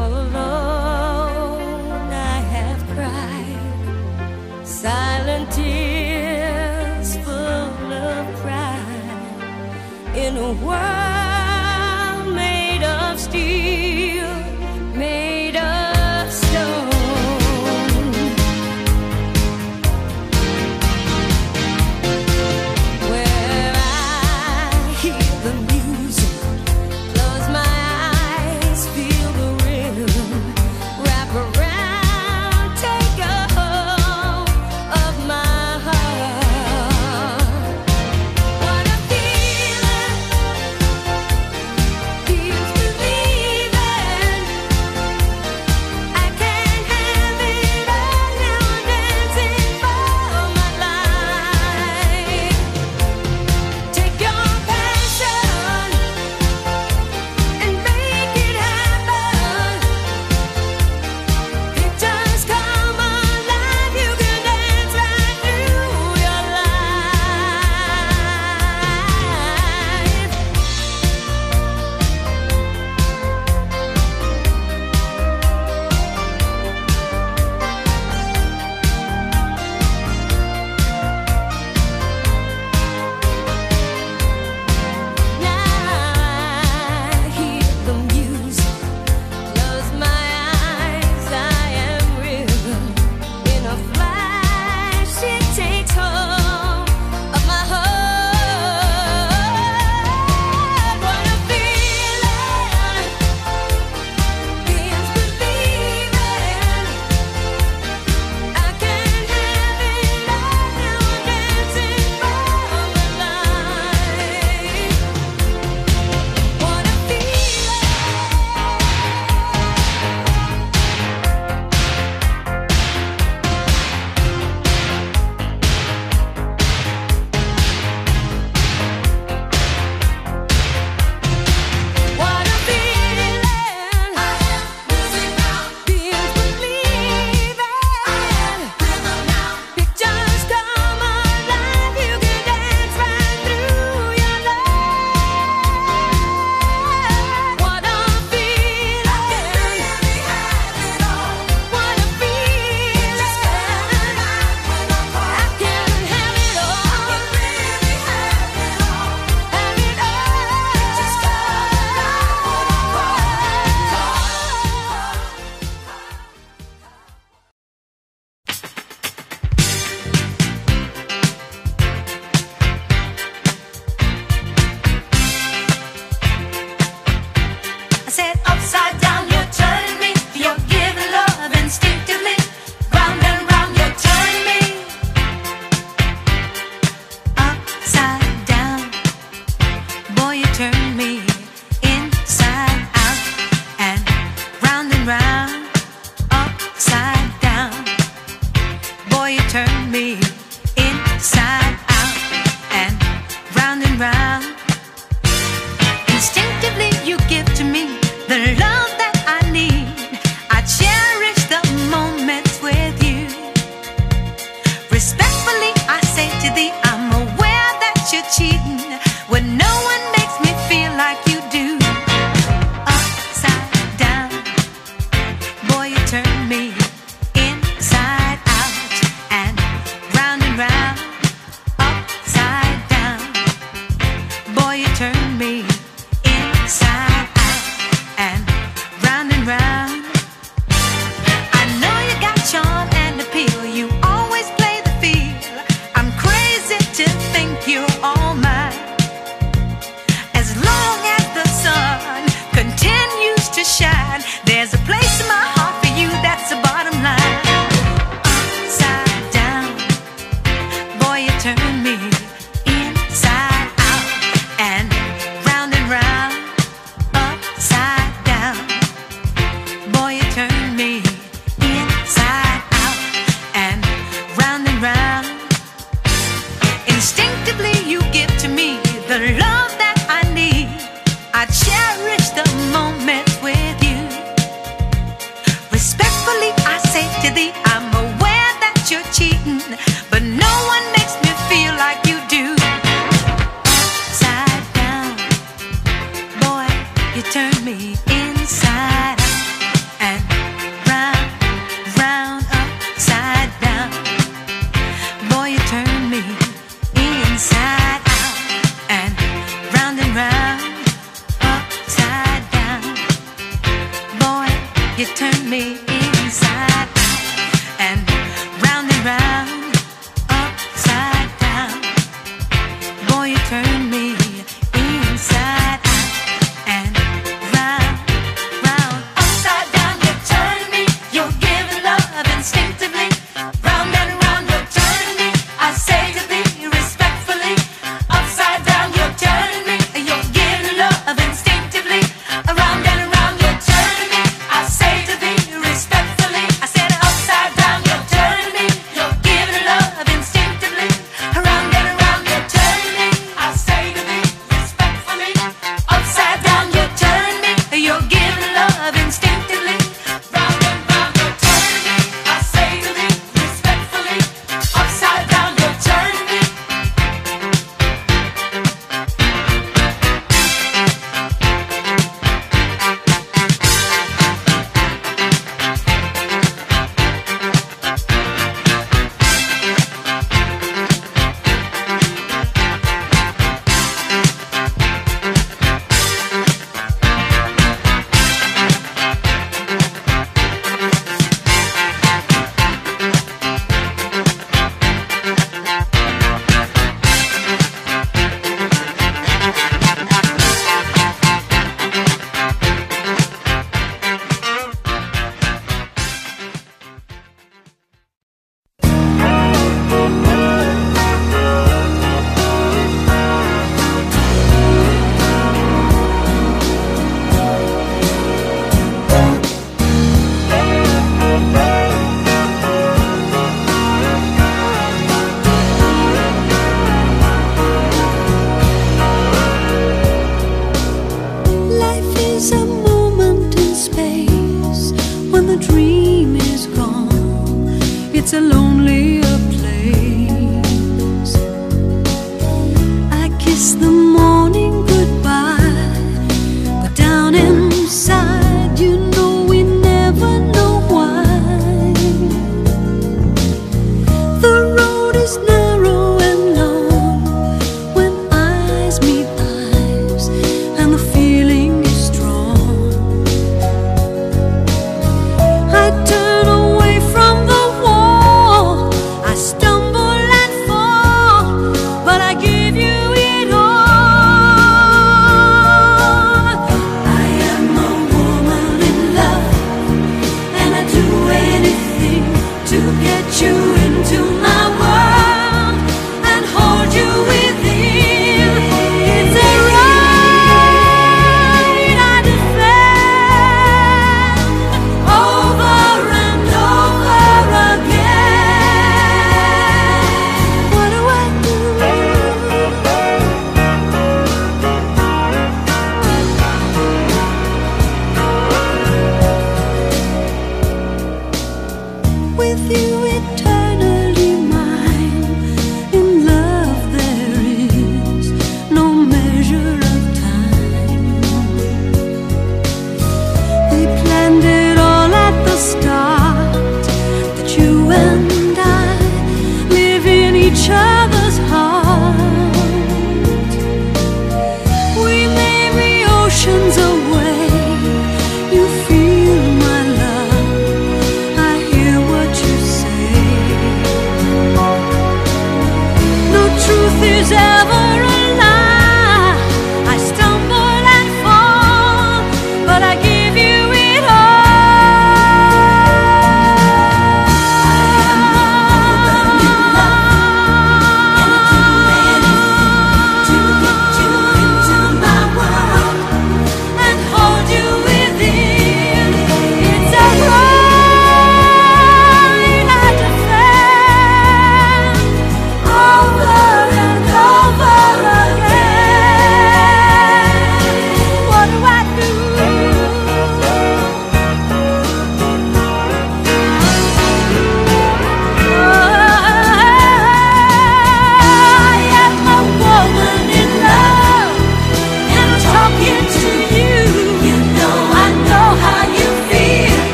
all alone I have cried. Silent tears full of pride. In a world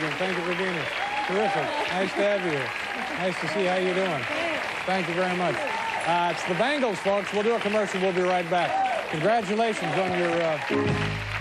Thank you for being here. Terrific. Nice to have you here. Nice to see how you're doing. Thank you very much. Uh, it's the Bengals, folks. We'll do a commercial. We'll be right back. Congratulations on your... Uh...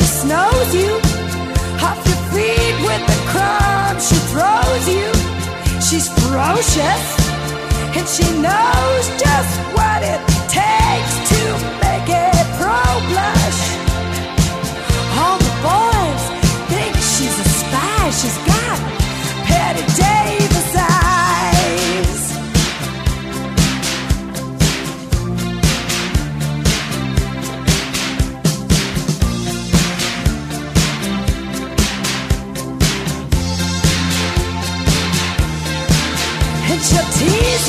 she snows you. Off your feet with the crumbs she throws you. She's ferocious, and she knows just what it takes to make it.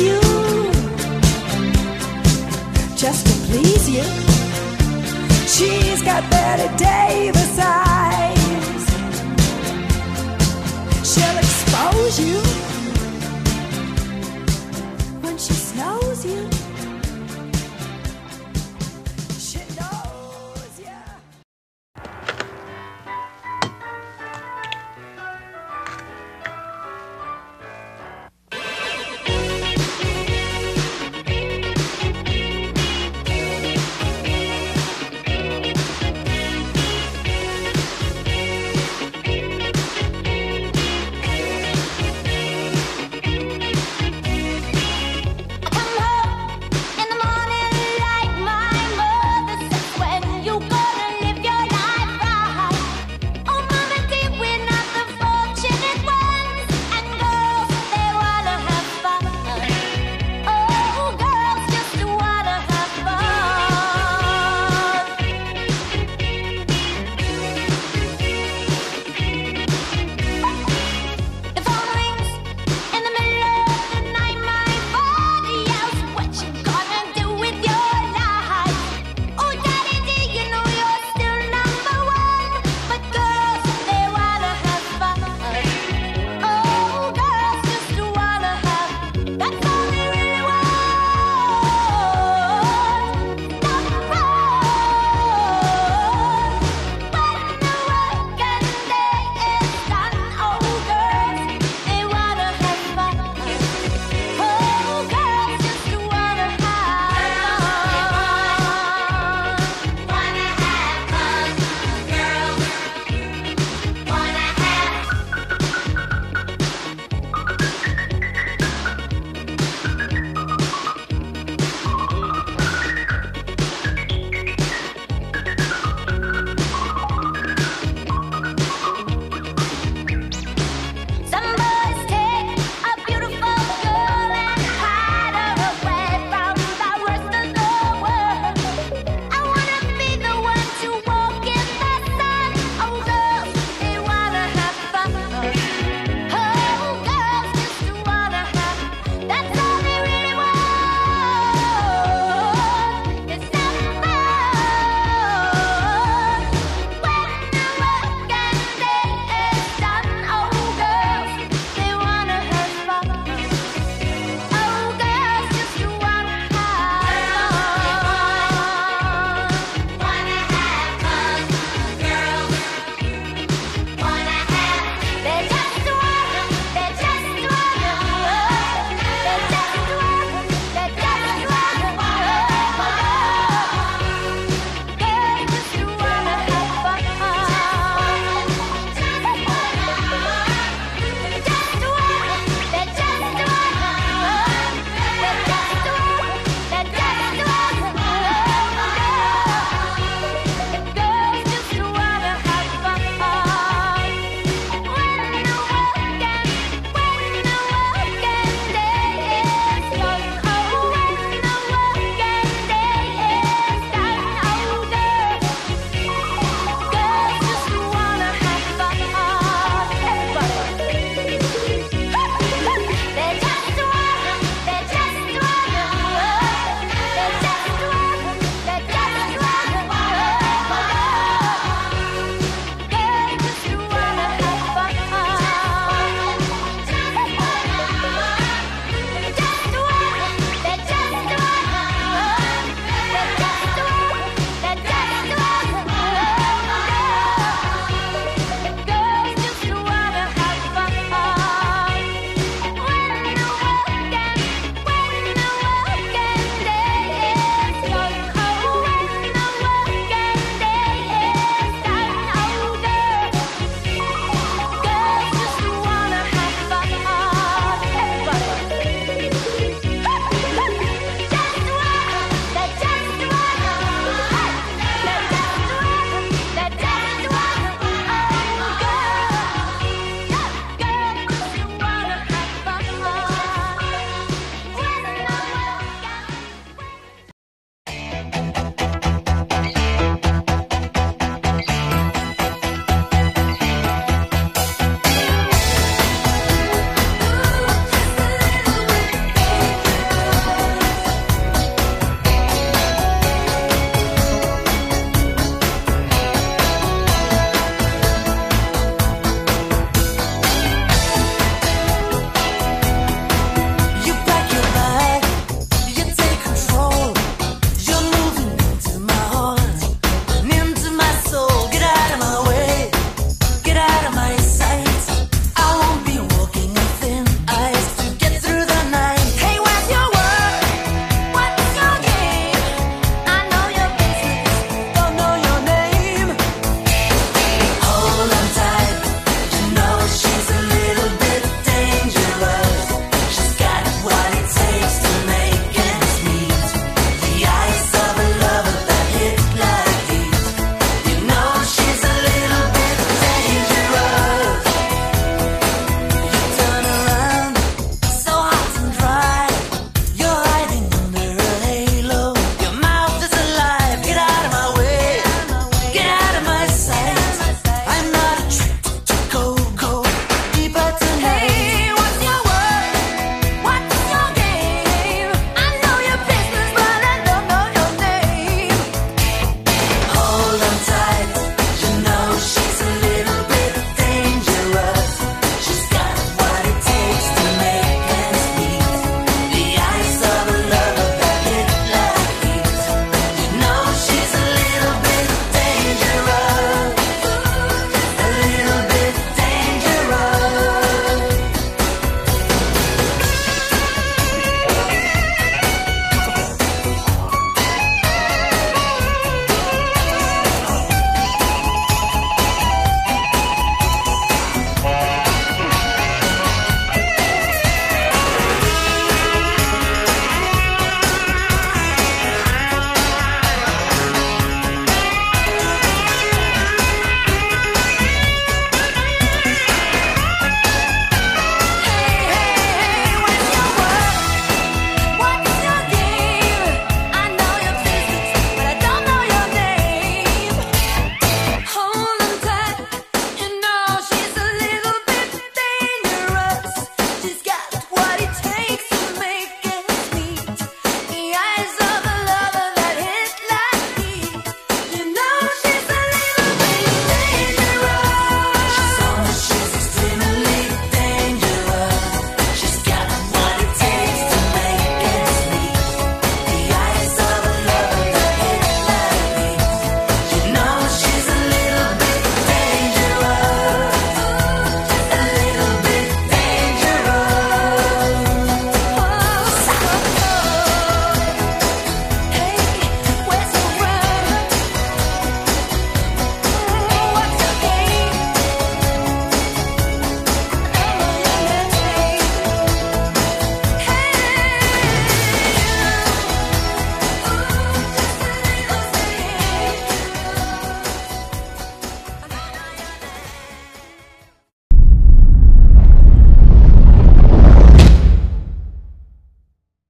you, just to please you. She's got Betty Davis eyes. She'll expose you.